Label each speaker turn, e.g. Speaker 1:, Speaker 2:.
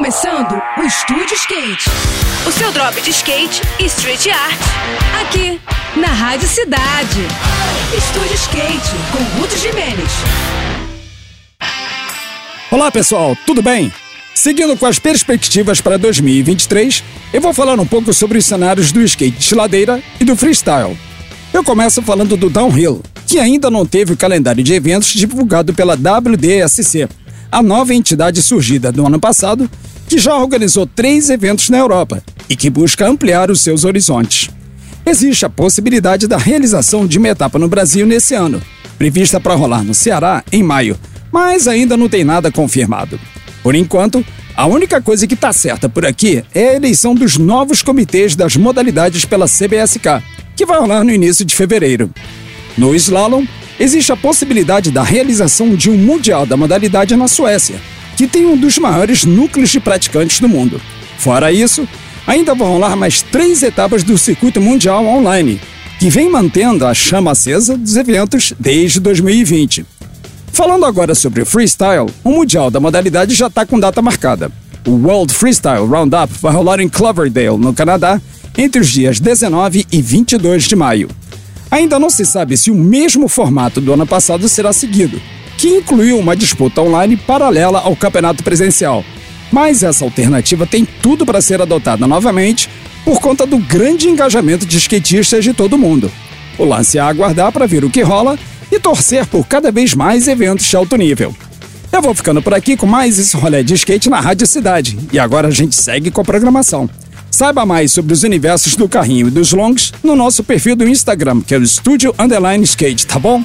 Speaker 1: começando o Estúdio Skate.
Speaker 2: O seu drop de skate e street art.
Speaker 1: Aqui, na Rádio Cidade. Estúdio Skate, com Ruth Jimenez.
Speaker 3: Olá pessoal, tudo bem? Seguindo com as perspectivas para 2023, eu vou falar um pouco sobre os cenários do skate de ladeira e do freestyle. Eu começo falando do Downhill, que ainda não teve o calendário de eventos divulgado pela WDSC, a nova entidade surgida no ano passado, que já organizou três eventos na Europa e que busca ampliar os seus horizontes. Existe a possibilidade da realização de uma etapa no Brasil nesse ano, prevista para rolar no Ceará em maio, mas ainda não tem nada confirmado. Por enquanto, a única coisa que está certa por aqui é a eleição dos novos comitês das modalidades pela CBSK, que vai rolar no início de fevereiro. No slalom, existe a possibilidade da realização de um Mundial da modalidade na Suécia, que tem um dos maiores núcleos de praticantes do mundo. Fora isso, ainda vão rolar mais três etapas do circuito mundial online, que vem mantendo a chama acesa dos eventos desde 2020. Falando agora sobre freestyle, o Mundial da modalidade já está com data marcada. O World Freestyle Roundup vai rolar em Cloverdale, no Canadá, entre os dias 19 e 22 de maio. Ainda não se sabe se o mesmo formato do ano passado será seguido, que incluiu uma disputa online paralela ao campeonato presencial. Mas essa alternativa tem tudo para ser adotada novamente por conta do grande engajamento de skatistas de todo mundo. O lance é aguardar para ver o que rola e torcer por cada vez mais eventos de alto nível. Eu vou ficando por aqui com mais esse rolê de skate na Rádio Cidade. E agora a gente segue com a programação. Saiba mais sobre os universos do carrinho e dos longs no nosso perfil do Instagram, que é o Estúdio Underline Skate, tá bom?